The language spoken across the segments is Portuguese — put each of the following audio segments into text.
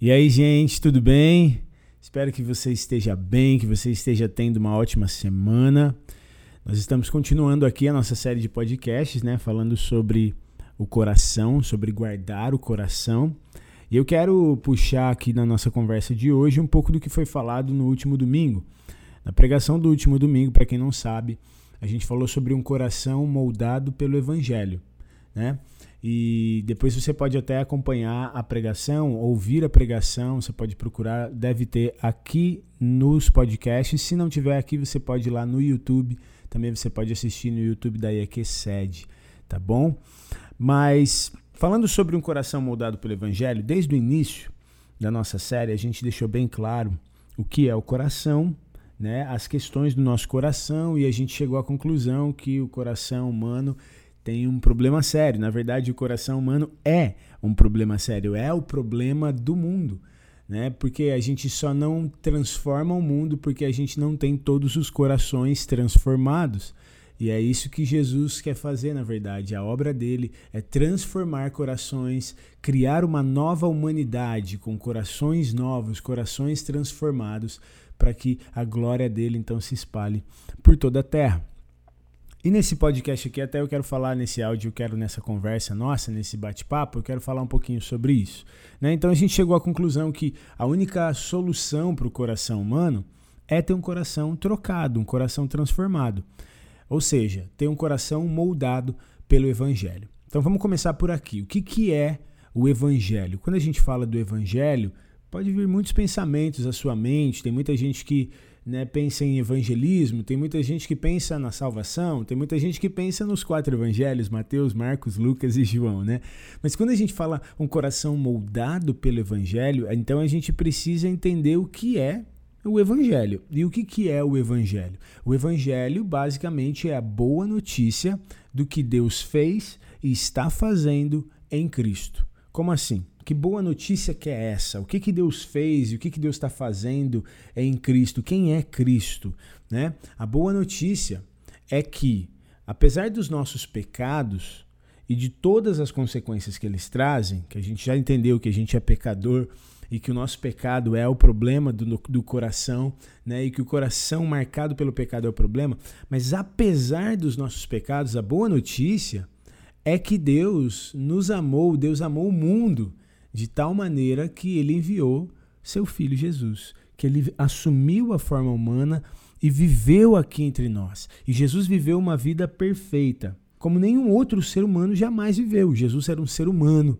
E aí, gente, tudo bem? Espero que você esteja bem, que você esteja tendo uma ótima semana. Nós estamos continuando aqui a nossa série de podcasts, né, falando sobre o coração, sobre guardar o coração. E eu quero puxar aqui na nossa conversa de hoje um pouco do que foi falado no último domingo. Na pregação do último domingo, para quem não sabe, a gente falou sobre um coração moldado pelo evangelho, né? E depois você pode até acompanhar a pregação, ouvir a pregação, você pode procurar, deve ter aqui nos podcasts. Se não tiver aqui, você pode ir lá no YouTube, também você pode assistir no YouTube da IEQ Sede, tá bom? Mas falando sobre um coração moldado pelo Evangelho, desde o início da nossa série, a gente deixou bem claro o que é o coração, né, as questões do nosso coração, e a gente chegou à conclusão que o coração humano tem um problema sério. Na verdade, o coração humano é um problema sério, é o problema do mundo. Né? Porque a gente só não transforma o mundo porque a gente não tem todos os corações transformados. E é isso que Jesus quer fazer, na verdade. A obra dele é transformar corações, criar uma nova humanidade com corações novos, corações transformados, para que a glória dele então se espalhe por toda a terra. E nesse podcast aqui, até eu quero falar nesse áudio, eu quero nessa conversa nossa, nesse bate-papo, eu quero falar um pouquinho sobre isso. Né? Então a gente chegou à conclusão que a única solução para o coração humano é ter um coração trocado, um coração transformado. Ou seja, ter um coração moldado pelo Evangelho. Então vamos começar por aqui. O que, que é o Evangelho? Quando a gente fala do Evangelho, pode vir muitos pensamentos à sua mente, tem muita gente que né, pensa em evangelismo, tem muita gente que pensa na salvação, tem muita gente que pensa nos quatro evangelhos, Mateus, Marcos, Lucas e João, né? Mas quando a gente fala um coração moldado pelo evangelho, então a gente precisa entender o que é o evangelho. E o que, que é o evangelho? O evangelho basicamente é a boa notícia do que Deus fez e está fazendo em Cristo. Como assim? Que boa notícia que é essa? O que, que Deus fez e o que, que Deus está fazendo em Cristo? Quem é Cristo? Né? A boa notícia é que, apesar dos nossos pecados e de todas as consequências que eles trazem, que a gente já entendeu que a gente é pecador e que o nosso pecado é o problema do, do coração, né? E que o coração marcado pelo pecado é o problema. Mas apesar dos nossos pecados, a boa notícia é que Deus nos amou, Deus amou o mundo de tal maneira que ele enviou seu filho Jesus, que ele assumiu a forma humana e viveu aqui entre nós. E Jesus viveu uma vida perfeita, como nenhum outro ser humano jamais viveu. Jesus era um ser humano,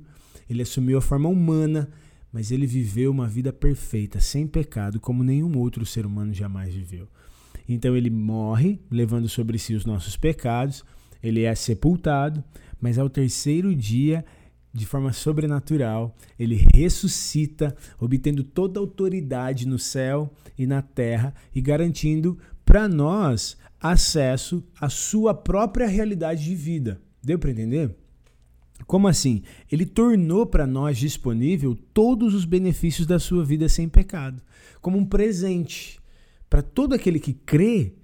ele assumiu a forma humana, mas ele viveu uma vida perfeita, sem pecado, como nenhum outro ser humano jamais viveu. Então ele morre, levando sobre si os nossos pecados, ele é sepultado, mas ao terceiro dia de forma sobrenatural, ele ressuscita, obtendo toda a autoridade no céu e na terra e garantindo para nós acesso à sua própria realidade de vida. Deu para entender? Como assim? Ele tornou para nós disponível todos os benefícios da sua vida sem pecado, como um presente. Para todo aquele que crê,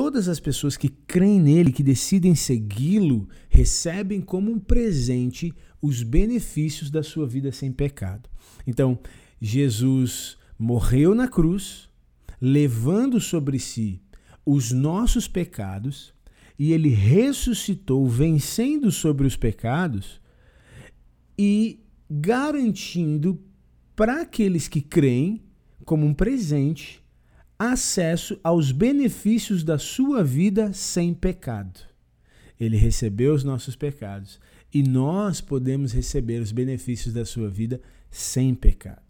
todas as pessoas que creem nele, que decidem segui-lo, recebem como um presente os benefícios da sua vida sem pecado. Então, Jesus morreu na cruz, levando sobre si os nossos pecados, e ele ressuscitou, vencendo sobre os pecados e garantindo para aqueles que creem, como um presente, acesso aos benefícios da sua vida sem pecado. Ele recebeu os nossos pecados e nós podemos receber os benefícios da sua vida sem pecado.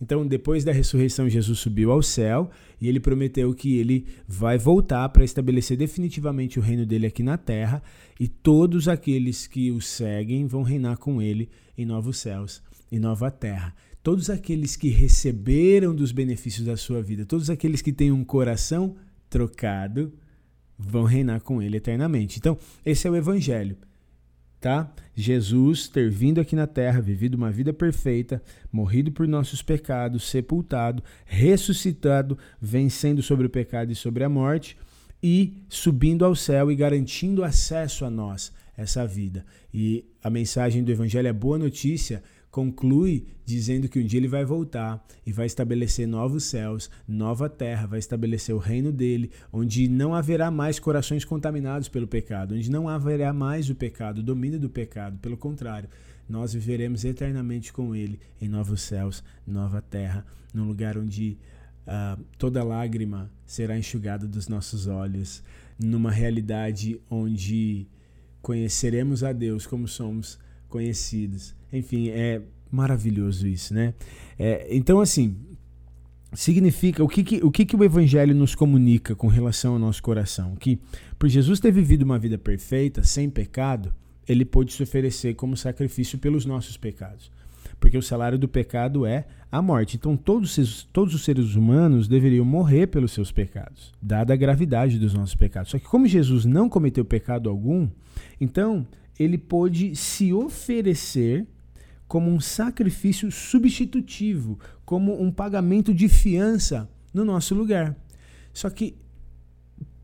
Então, depois da ressurreição, Jesus subiu ao céu e ele prometeu que ele vai voltar para estabelecer definitivamente o reino dele aqui na terra e todos aqueles que o seguem vão reinar com ele em novos céus e nova terra. Todos aqueles que receberam dos benefícios da sua vida, todos aqueles que têm um coração trocado, vão reinar com ele eternamente. Então, esse é o evangelho tá? Jesus ter vindo aqui na terra, vivido uma vida perfeita, morrido por nossos pecados, sepultado, ressuscitado, vencendo sobre o pecado e sobre a morte e subindo ao céu e garantindo acesso a nós essa vida. E a mensagem do evangelho é boa notícia conclui dizendo que um dia ele vai voltar e vai estabelecer novos céus, nova terra, vai estabelecer o reino dele, onde não haverá mais corações contaminados pelo pecado, onde não haverá mais o pecado, o domínio do pecado. Pelo contrário, nós viveremos eternamente com ele em novos céus, nova terra, num lugar onde uh, toda lágrima será enxugada dos nossos olhos, numa realidade onde conheceremos a Deus como somos conhecidos. Enfim, é maravilhoso isso, né? É, então, assim, significa o que, que, o que, que o Evangelho nos comunica com relação ao nosso coração? Que por Jesus ter vivido uma vida perfeita, sem pecado, ele pôde se oferecer como sacrifício pelos nossos pecados. Porque o salário do pecado é a morte. Então, todos, todos os seres humanos deveriam morrer pelos seus pecados, dada a gravidade dos nossos pecados. Só que, como Jesus não cometeu pecado algum, então ele pôde se oferecer como um sacrifício substitutivo, como um pagamento de fiança no nosso lugar. Só que,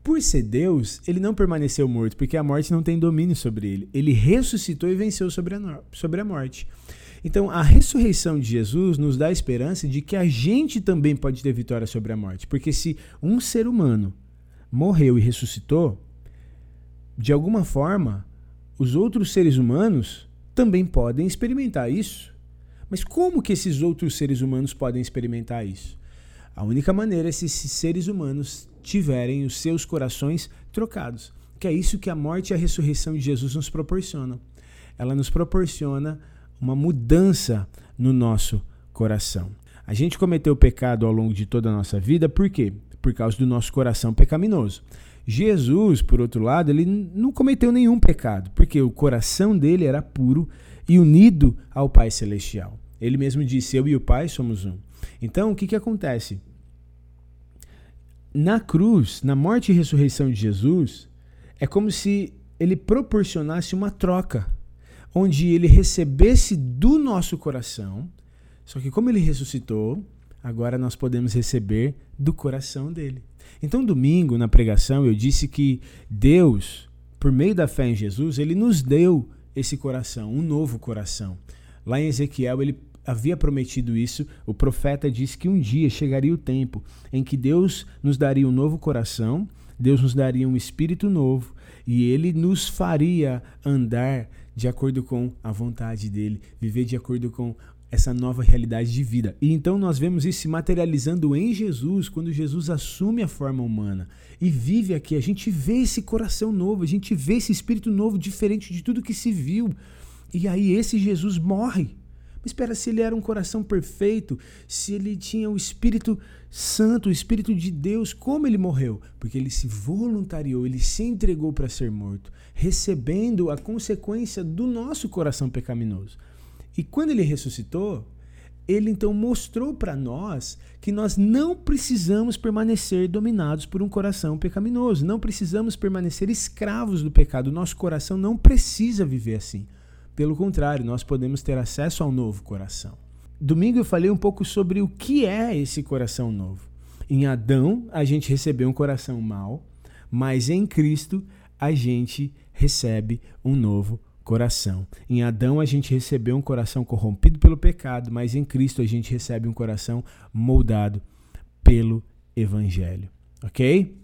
por ser Deus, ele não permaneceu morto, porque a morte não tem domínio sobre ele. Ele ressuscitou e venceu sobre a, sobre a morte. Então, a ressurreição de Jesus nos dá a esperança de que a gente também pode ter vitória sobre a morte. Porque se um ser humano morreu e ressuscitou, de alguma forma, os outros seres humanos também podem experimentar isso. Mas como que esses outros seres humanos podem experimentar isso? A única maneira é se esses seres humanos tiverem os seus corações trocados. Que é isso que a morte e a ressurreição de Jesus nos proporcionam. Ela nos proporciona uma mudança no nosso coração. A gente cometeu pecado ao longo de toda a nossa vida, por quê? Por causa do nosso coração pecaminoso. Jesus, por outro lado, ele não cometeu nenhum pecado, porque o coração dele era puro e unido ao Pai Celestial. Ele mesmo disse: Eu e o Pai somos um. Então, o que, que acontece? Na cruz, na morte e ressurreição de Jesus, é como se ele proporcionasse uma troca, onde ele recebesse do nosso coração, só que como ele ressuscitou, agora nós podemos receber do coração dele. Então, domingo, na pregação, eu disse que Deus, por meio da fé em Jesus, ele nos deu esse coração, um novo coração. Lá em Ezequiel, ele havia prometido isso. O profeta disse que um dia chegaria o tempo em que Deus nos daria um novo coração, Deus nos daria um espírito novo e ele nos faria andar de acordo com a vontade dele, viver de acordo com essa nova realidade de vida. E então nós vemos isso se materializando em Jesus, quando Jesus assume a forma humana e vive aqui. A gente vê esse coração novo, a gente vê esse espírito novo, diferente de tudo que se viu. E aí esse Jesus morre. Mas espera, se ele era um coração perfeito, se ele tinha o Espírito Santo, o Espírito de Deus, como ele morreu? Porque ele se voluntariou, ele se entregou para ser morto, recebendo a consequência do nosso coração pecaminoso. E quando ele ressuscitou, ele então mostrou para nós que nós não precisamos permanecer dominados por um coração pecaminoso, não precisamos permanecer escravos do pecado. Nosso coração não precisa viver assim. Pelo contrário, nós podemos ter acesso ao novo coração. Domingo eu falei um pouco sobre o que é esse coração novo. Em Adão, a gente recebeu um coração mau, mas em Cristo, a gente recebe um novo coração. Em Adão a gente recebeu um coração corrompido pelo pecado, mas em Cristo a gente recebe um coração moldado pelo evangelho, OK?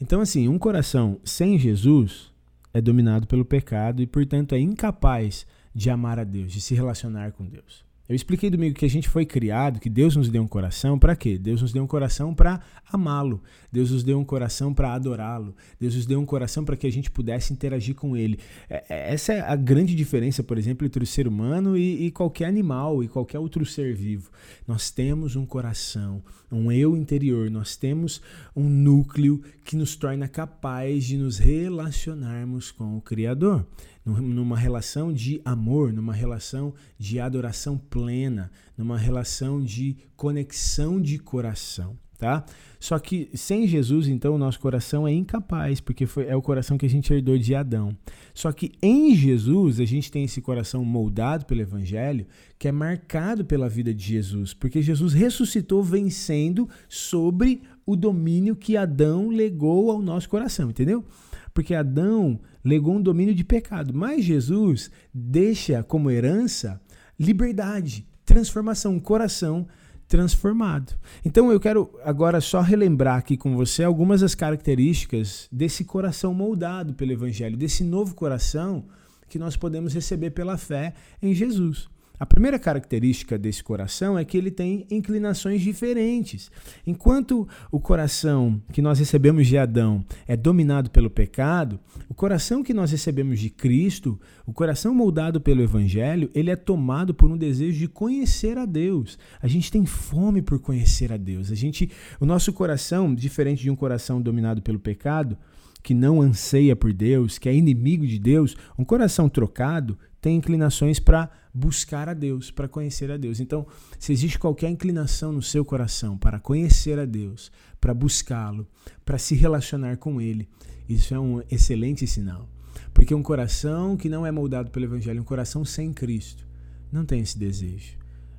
Então assim, um coração sem Jesus é dominado pelo pecado e, portanto, é incapaz de amar a Deus, de se relacionar com Deus. Eu expliquei domingo que a gente foi criado, que Deus nos deu um coração para quê? Deus nos deu um coração para amá-lo. Deus nos deu um coração para adorá-lo. Deus nos deu um coração para que a gente pudesse interagir com ele. É, é, essa é a grande diferença, por exemplo, entre o ser humano e, e qualquer animal e qualquer outro ser vivo. Nós temos um coração, um eu interior, nós temos um núcleo que nos torna capaz de nos relacionarmos com o Criador numa relação de amor, numa relação de adoração plena, numa relação de conexão de coração, tá? Só que sem Jesus, então, o nosso coração é incapaz, porque foi, é o coração que a gente herdou de Adão. Só que em Jesus, a gente tem esse coração moldado pelo Evangelho, que é marcado pela vida de Jesus, porque Jesus ressuscitou vencendo sobre o domínio que Adão legou ao nosso coração, entendeu? Porque Adão legou um domínio de pecado, mas Jesus deixa como herança liberdade, transformação, um coração transformado. Então eu quero agora só relembrar aqui com você algumas das características desse coração moldado pelo Evangelho, desse novo coração que nós podemos receber pela fé em Jesus. A primeira característica desse coração é que ele tem inclinações diferentes. Enquanto o coração que nós recebemos de Adão é dominado pelo pecado, o coração que nós recebemos de Cristo, o coração moldado pelo Evangelho, ele é tomado por um desejo de conhecer a Deus. A gente tem fome por conhecer a Deus. A gente, o nosso coração, diferente de um coração dominado pelo pecado, que não anseia por Deus, que é inimigo de Deus, um coração trocado tem inclinações para buscar a Deus, para conhecer a Deus. Então, se existe qualquer inclinação no seu coração para conhecer a Deus, para buscá-lo, para se relacionar com Ele, isso é um excelente sinal. Porque um coração que não é moldado pelo Evangelho, um coração sem Cristo, não tem esse desejo.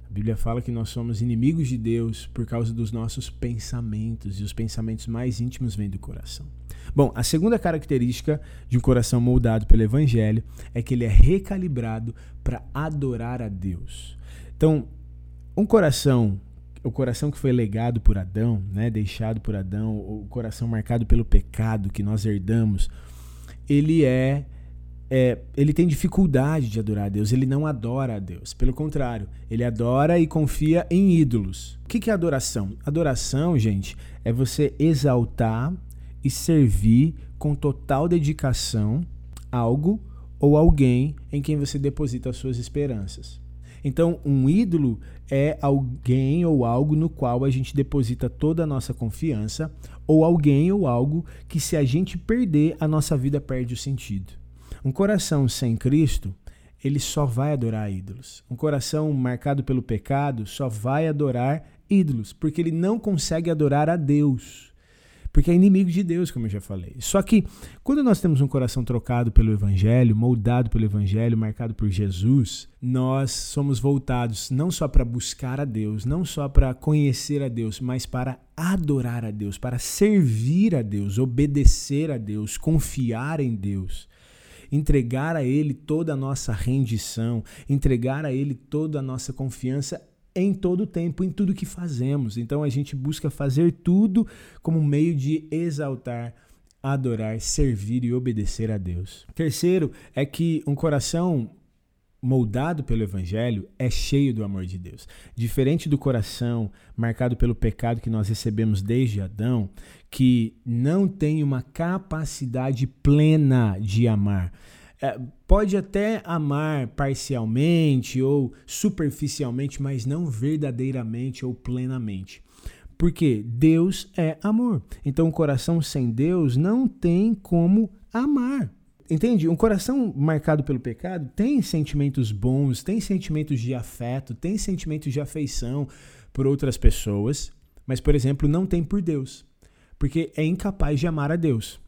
A Bíblia fala que nós somos inimigos de Deus por causa dos nossos pensamentos, e os pensamentos mais íntimos vêm do coração. Bom, a segunda característica de um coração moldado pelo Evangelho é que ele é recalibrado para adorar a Deus. Então, um coração, o coração que foi legado por Adão, né, deixado por Adão, o coração marcado pelo pecado que nós herdamos, ele é é, ele tem dificuldade de adorar a Deus, ele não adora a Deus. Pelo contrário, ele adora e confia em ídolos. O que é adoração? Adoração, gente, é você exaltar e servir com total dedicação algo ou alguém em quem você deposita as suas esperanças. Então, um ídolo é alguém ou algo no qual a gente deposita toda a nossa confiança, ou alguém ou algo que, se a gente perder, a nossa vida perde o sentido. Um coração sem Cristo, ele só vai adorar ídolos. Um coração marcado pelo pecado só vai adorar ídolos, porque ele não consegue adorar a Deus. Porque é inimigo de Deus, como eu já falei. Só que quando nós temos um coração trocado pelo Evangelho, moldado pelo Evangelho, marcado por Jesus, nós somos voltados não só para buscar a Deus, não só para conhecer a Deus, mas para adorar a Deus, para servir a Deus, obedecer a Deus, confiar em Deus entregar a Ele toda a nossa rendição, entregar a Ele toda a nossa confiança em todo o tempo, em tudo que fazemos. Então a gente busca fazer tudo como meio de exaltar, adorar, servir e obedecer a Deus. Terceiro é que um coração moldado pelo Evangelho, é cheio do amor de Deus. Diferente do coração marcado pelo pecado que nós recebemos desde Adão, que não tem uma capacidade plena de amar. É, pode até amar parcialmente ou superficialmente, mas não verdadeiramente ou plenamente. Porque Deus é amor. Então, um coração sem Deus não tem como amar. Entende? Um coração marcado pelo pecado tem sentimentos bons, tem sentimentos de afeto, tem sentimentos de afeição por outras pessoas, mas, por exemplo, não tem por Deus, porque é incapaz de amar a Deus.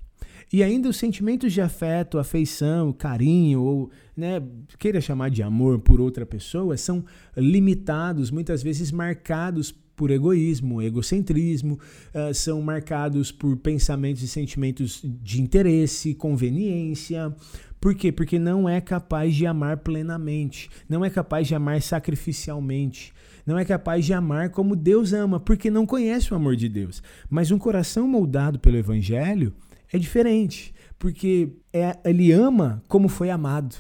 E ainda os sentimentos de afeto, afeição, carinho, ou né, queira chamar de amor por outra pessoa, são limitados, muitas vezes marcados por egoísmo, egocentrismo, uh, são marcados por pensamentos e sentimentos de interesse, conveniência. Por quê? Porque não é capaz de amar plenamente, não é capaz de amar sacrificialmente, não é capaz de amar como Deus ama, porque não conhece o amor de Deus. Mas um coração moldado pelo Evangelho é diferente, porque é, ele ama como foi amado.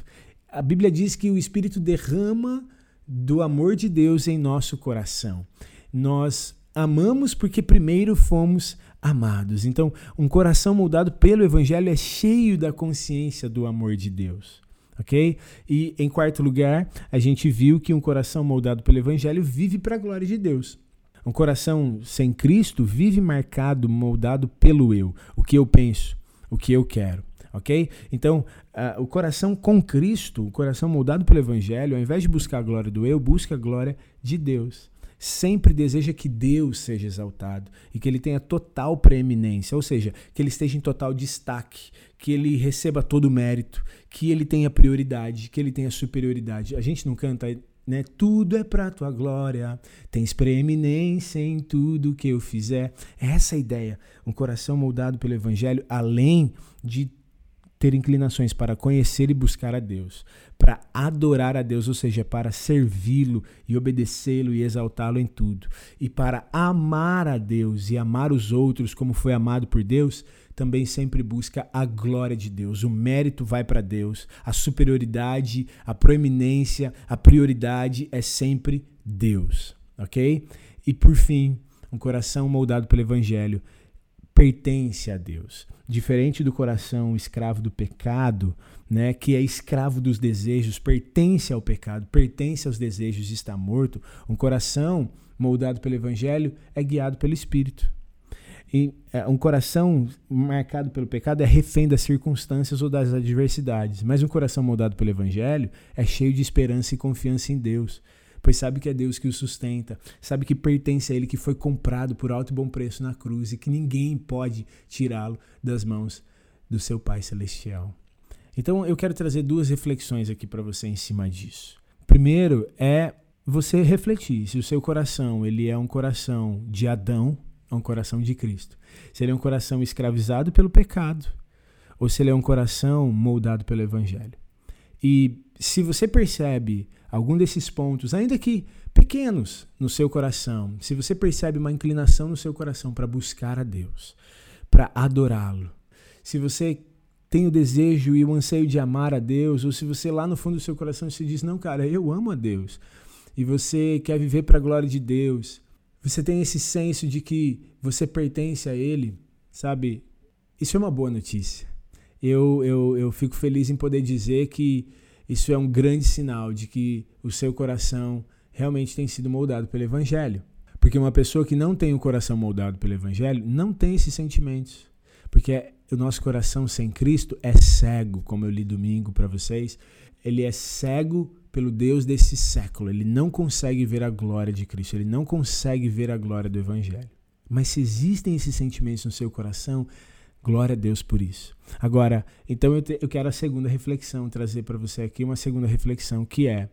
A Bíblia diz que o Espírito derrama do amor de Deus em nosso coração. Nós amamos porque primeiro fomos amados. Então, um coração moldado pelo Evangelho é cheio da consciência do amor de Deus. Ok? E em quarto lugar, a gente viu que um coração moldado pelo Evangelho vive para a glória de Deus. Um coração sem Cristo vive marcado, moldado pelo eu, o que eu penso, o que eu quero. Ok? Então, uh, o coração com Cristo, o coração moldado pelo Evangelho, ao invés de buscar a glória do eu, busca a glória de Deus sempre deseja que Deus seja exaltado e que ele tenha total preeminência, ou seja, que ele esteja em total destaque, que ele receba todo o mérito, que ele tenha prioridade, que ele tenha superioridade. A gente não canta né? Tudo é para tua glória, tens preeminência em tudo que eu fizer. Essa é a ideia. Um coração moldado pelo evangelho, além de ter inclinações para conhecer e buscar a Deus, para adorar a Deus, ou seja, para servi-lo e obedecê-lo e exaltá-lo em tudo, e para amar a Deus e amar os outros como foi amado por Deus, também sempre busca a glória de Deus. O mérito vai para Deus, a superioridade, a proeminência, a prioridade é sempre Deus, ok? E por fim, um coração moldado pelo Evangelho pertence a Deus. Diferente do coração escravo do pecado, né, que é escravo dos desejos, pertence ao pecado, pertence aos desejos e está morto, um coração moldado pelo Evangelho é guiado pelo Espírito. E é, um coração marcado pelo pecado é refém das circunstâncias ou das adversidades, mas um coração moldado pelo Evangelho é cheio de esperança e confiança em Deus pois sabe que é Deus que o sustenta, sabe que pertence a Ele, que foi comprado por alto e bom preço na cruz e que ninguém pode tirá-lo das mãos do seu Pai Celestial. Então eu quero trazer duas reflexões aqui para você em cima disso. Primeiro é você refletir se o seu coração ele é um coração de Adão ou um coração de Cristo. Se ele é um coração escravizado pelo pecado ou se ele é um coração moldado pelo Evangelho. E se você percebe algum desses pontos, ainda que pequenos no seu coração, se você percebe uma inclinação no seu coração para buscar a Deus, para adorá-lo, se você tem o desejo e o anseio de amar a Deus, ou se você lá no fundo do seu coração se diz, não, cara, eu amo a Deus, e você quer viver para a glória de Deus, você tem esse senso de que você pertence a Ele, sabe? Isso é uma boa notícia. Eu, eu, eu fico feliz em poder dizer que isso é um grande sinal de que o seu coração realmente tem sido moldado pelo Evangelho. Porque uma pessoa que não tem o coração moldado pelo Evangelho não tem esses sentimentos. Porque o nosso coração sem Cristo é cego, como eu li domingo para vocês. Ele é cego pelo Deus desse século. Ele não consegue ver a glória de Cristo. Ele não consegue ver a glória do Evangelho. Mas se existem esses sentimentos no seu coração, Glória a Deus por isso. Agora, então eu, te, eu quero a segunda reflexão, trazer para você aqui uma segunda reflexão, que é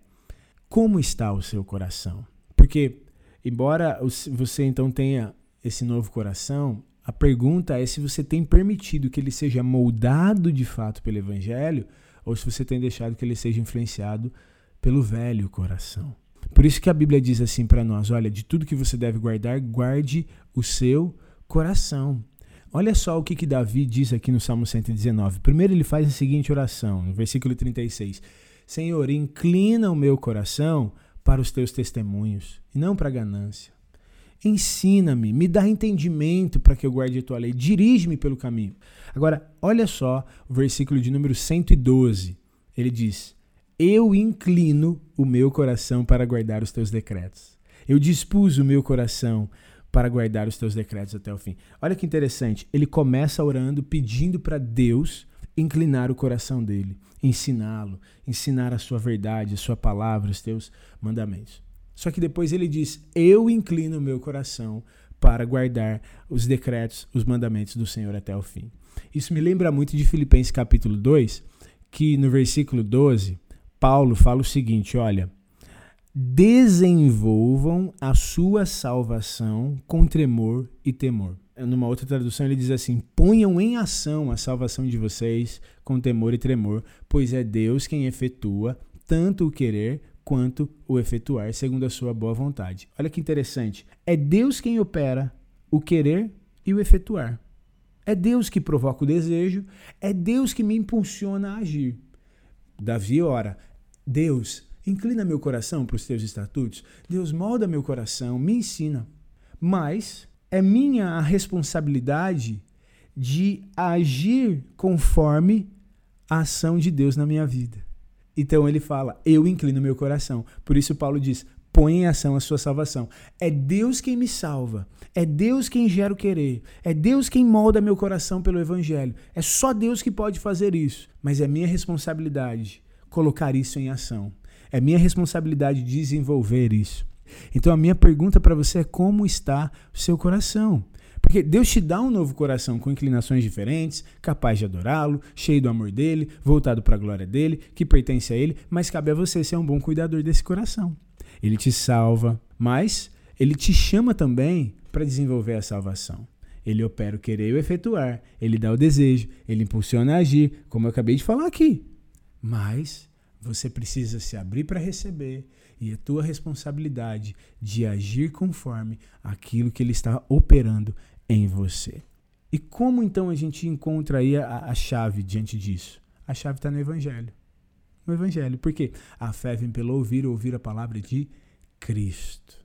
como está o seu coração? Porque, embora você então tenha esse novo coração, a pergunta é se você tem permitido que ele seja moldado de fato pelo Evangelho ou se você tem deixado que ele seja influenciado pelo velho coração. Por isso que a Bíblia diz assim para nós: olha, de tudo que você deve guardar, guarde o seu coração. Olha só o que, que Davi diz aqui no Salmo 119. Primeiro ele faz a seguinte oração, no versículo 36. Senhor, inclina o meu coração para os teus testemunhos e não para a ganância. Ensina-me, me dá entendimento para que eu guarde a tua lei, dirige-me pelo caminho. Agora, olha só o versículo de número 112. Ele diz: Eu inclino o meu coração para guardar os teus decretos. Eu dispus o meu coração para guardar os teus decretos até o fim. Olha que interessante, ele começa orando, pedindo para Deus inclinar o coração dele, ensiná-lo, ensinar a sua verdade, a sua palavra, os teus mandamentos. Só que depois ele diz: Eu inclino o meu coração para guardar os decretos, os mandamentos do Senhor até o fim. Isso me lembra muito de Filipenses capítulo 2, que no versículo 12, Paulo fala o seguinte: Olha, desenvolvam a sua salvação com tremor e temor. Numa outra tradução, ele diz assim: ponham em ação a salvação de vocês com temor e tremor, pois é Deus quem efetua tanto o querer quanto o efetuar, segundo a sua boa vontade. Olha que interessante. É Deus quem opera o querer e o efetuar. É Deus que provoca o desejo, é Deus que me impulsiona a agir. Davi ora: Deus, Inclina meu coração para os teus estatutos. Deus molda meu coração, me ensina. Mas é minha a responsabilidade de agir conforme a ação de Deus na minha vida. Então ele fala: Eu inclino meu coração. Por isso Paulo diz: Põe em ação a sua salvação. É Deus quem me salva. É Deus quem gera o querer. É Deus quem molda meu coração pelo Evangelho. É só Deus que pode fazer isso. Mas é minha responsabilidade colocar isso em ação. É minha responsabilidade desenvolver isso. Então a minha pergunta para você é como está o seu coração? Porque Deus te dá um novo coração com inclinações diferentes, capaz de adorá-lo, cheio do amor dele, voltado para a glória dele, que pertence a ele, mas cabe a você ser um bom cuidador desse coração. Ele te salva, mas ele te chama também para desenvolver a salvação. Ele opera o querer e o efetuar. Ele dá o desejo. Ele impulsiona a agir, como eu acabei de falar aqui. Mas você precisa se abrir para receber e é tua responsabilidade de agir conforme aquilo que ele está operando em você. E como então a gente encontra aí a, a chave diante disso? A chave está no Evangelho. No Evangelho. Por quê? A fé vem pelo ouvir, ouvir a palavra de Cristo.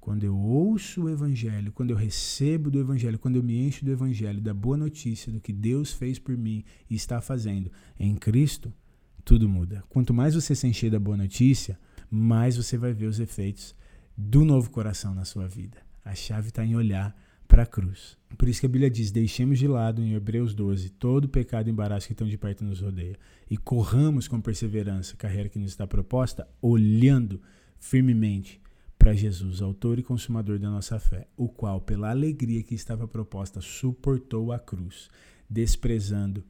Quando eu ouço o Evangelho, quando eu recebo do Evangelho, quando eu me encho do Evangelho, da boa notícia do que Deus fez por mim e está fazendo em Cristo, tudo muda. Quanto mais você se encher da boa notícia, mais você vai ver os efeitos do novo coração na sua vida. A chave está em olhar para a cruz. Por isso que a Bíblia diz: deixemos de lado, em Hebreus 12, todo o pecado e embaraço que tão de perto nos rodeia, e corramos com perseverança a carreira que nos está proposta, olhando firmemente para Jesus, autor e consumador da nossa fé, o qual, pela alegria que estava proposta, suportou a cruz, desprezando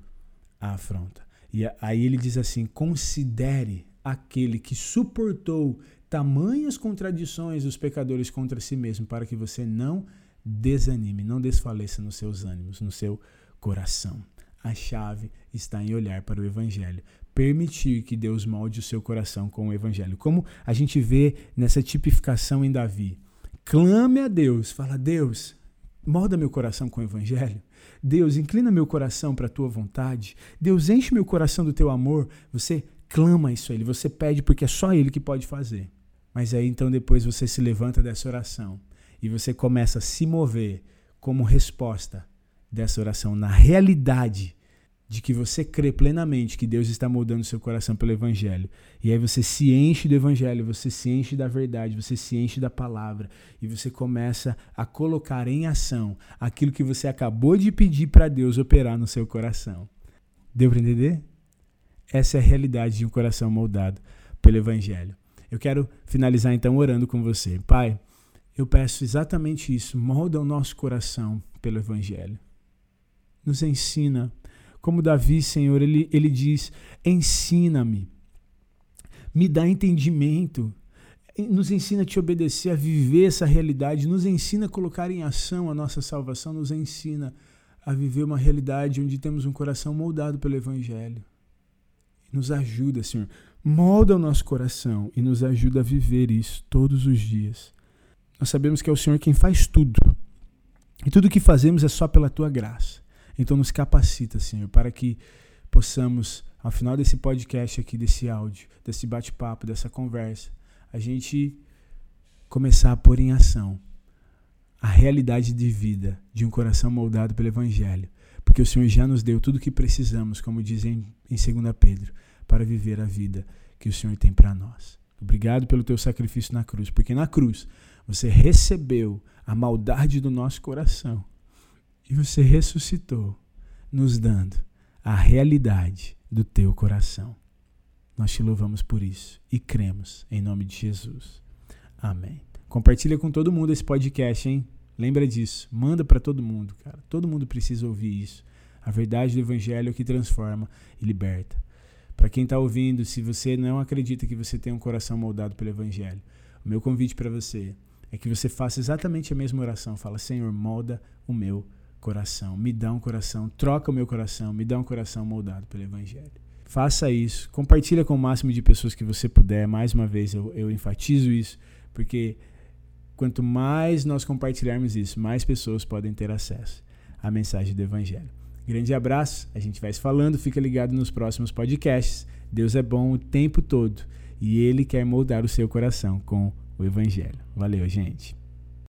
a afronta. E aí ele diz assim: considere aquele que suportou tamanhas contradições dos pecadores contra si mesmo, para que você não desanime, não desfaleça nos seus ânimos, no seu coração. A chave está em olhar para o Evangelho, permitir que Deus molde o seu coração com o Evangelho. Como a gente vê nessa tipificação em Davi. Clame a Deus, fala: Deus, molda meu coração com o Evangelho. Deus, inclina meu coração para a tua vontade. Deus, enche meu coração do teu amor. Você clama isso a Ele, você pede porque é só Ele que pode fazer. Mas aí então depois você se levanta dessa oração e você começa a se mover como resposta dessa oração na realidade de que você crê plenamente que Deus está moldando seu coração pelo Evangelho. E aí você se enche do Evangelho, você se enche da verdade, você se enche da palavra e você começa a colocar em ação aquilo que você acabou de pedir para Deus operar no seu coração. Deu para entender? Essa é a realidade de um coração moldado pelo Evangelho. Eu quero finalizar então orando com você. Pai, eu peço exatamente isso. Molda o nosso coração pelo Evangelho. Nos ensina como Davi, Senhor, ele, ele diz: ensina-me, me dá entendimento, nos ensina a te obedecer, a viver essa realidade, nos ensina a colocar em ação a nossa salvação, nos ensina a viver uma realidade onde temos um coração moldado pelo Evangelho. Nos ajuda, Senhor, molda o nosso coração e nos ajuda a viver isso todos os dias. Nós sabemos que é o Senhor quem faz tudo. E tudo que fazemos é só pela tua graça. Então nos capacita, Senhor, para que possamos, ao final desse podcast aqui, desse áudio, desse bate-papo, dessa conversa, a gente começar a pôr em ação a realidade de vida de um coração moldado pelo Evangelho. Porque o Senhor já nos deu tudo o que precisamos, como dizem em 2 Pedro, para viver a vida que o Senhor tem para nós. Obrigado pelo teu sacrifício na cruz, porque na cruz você recebeu a maldade do nosso coração e você ressuscitou, nos dando a realidade do teu coração. Nós te louvamos por isso e cremos em nome de Jesus. Amém. Compartilha com todo mundo esse podcast, hein? Lembra disso. Manda para todo mundo, cara. Todo mundo precisa ouvir isso. A verdade do evangelho é que transforma e liberta. Para quem está ouvindo, se você não acredita que você tem um coração moldado pelo evangelho, o meu convite para você é que você faça exatamente a mesma oração. Fala, Senhor, molda o meu coração, me dá um coração, troca o meu coração, me dá um coração moldado pelo Evangelho. Faça isso, compartilha com o máximo de pessoas que você puder. Mais uma vez, eu, eu enfatizo isso, porque quanto mais nós compartilharmos isso, mais pessoas podem ter acesso à mensagem do Evangelho. Grande abraço, a gente vai se falando, fica ligado nos próximos podcasts. Deus é bom o tempo todo e Ele quer moldar o seu coração com o Evangelho. Valeu, gente.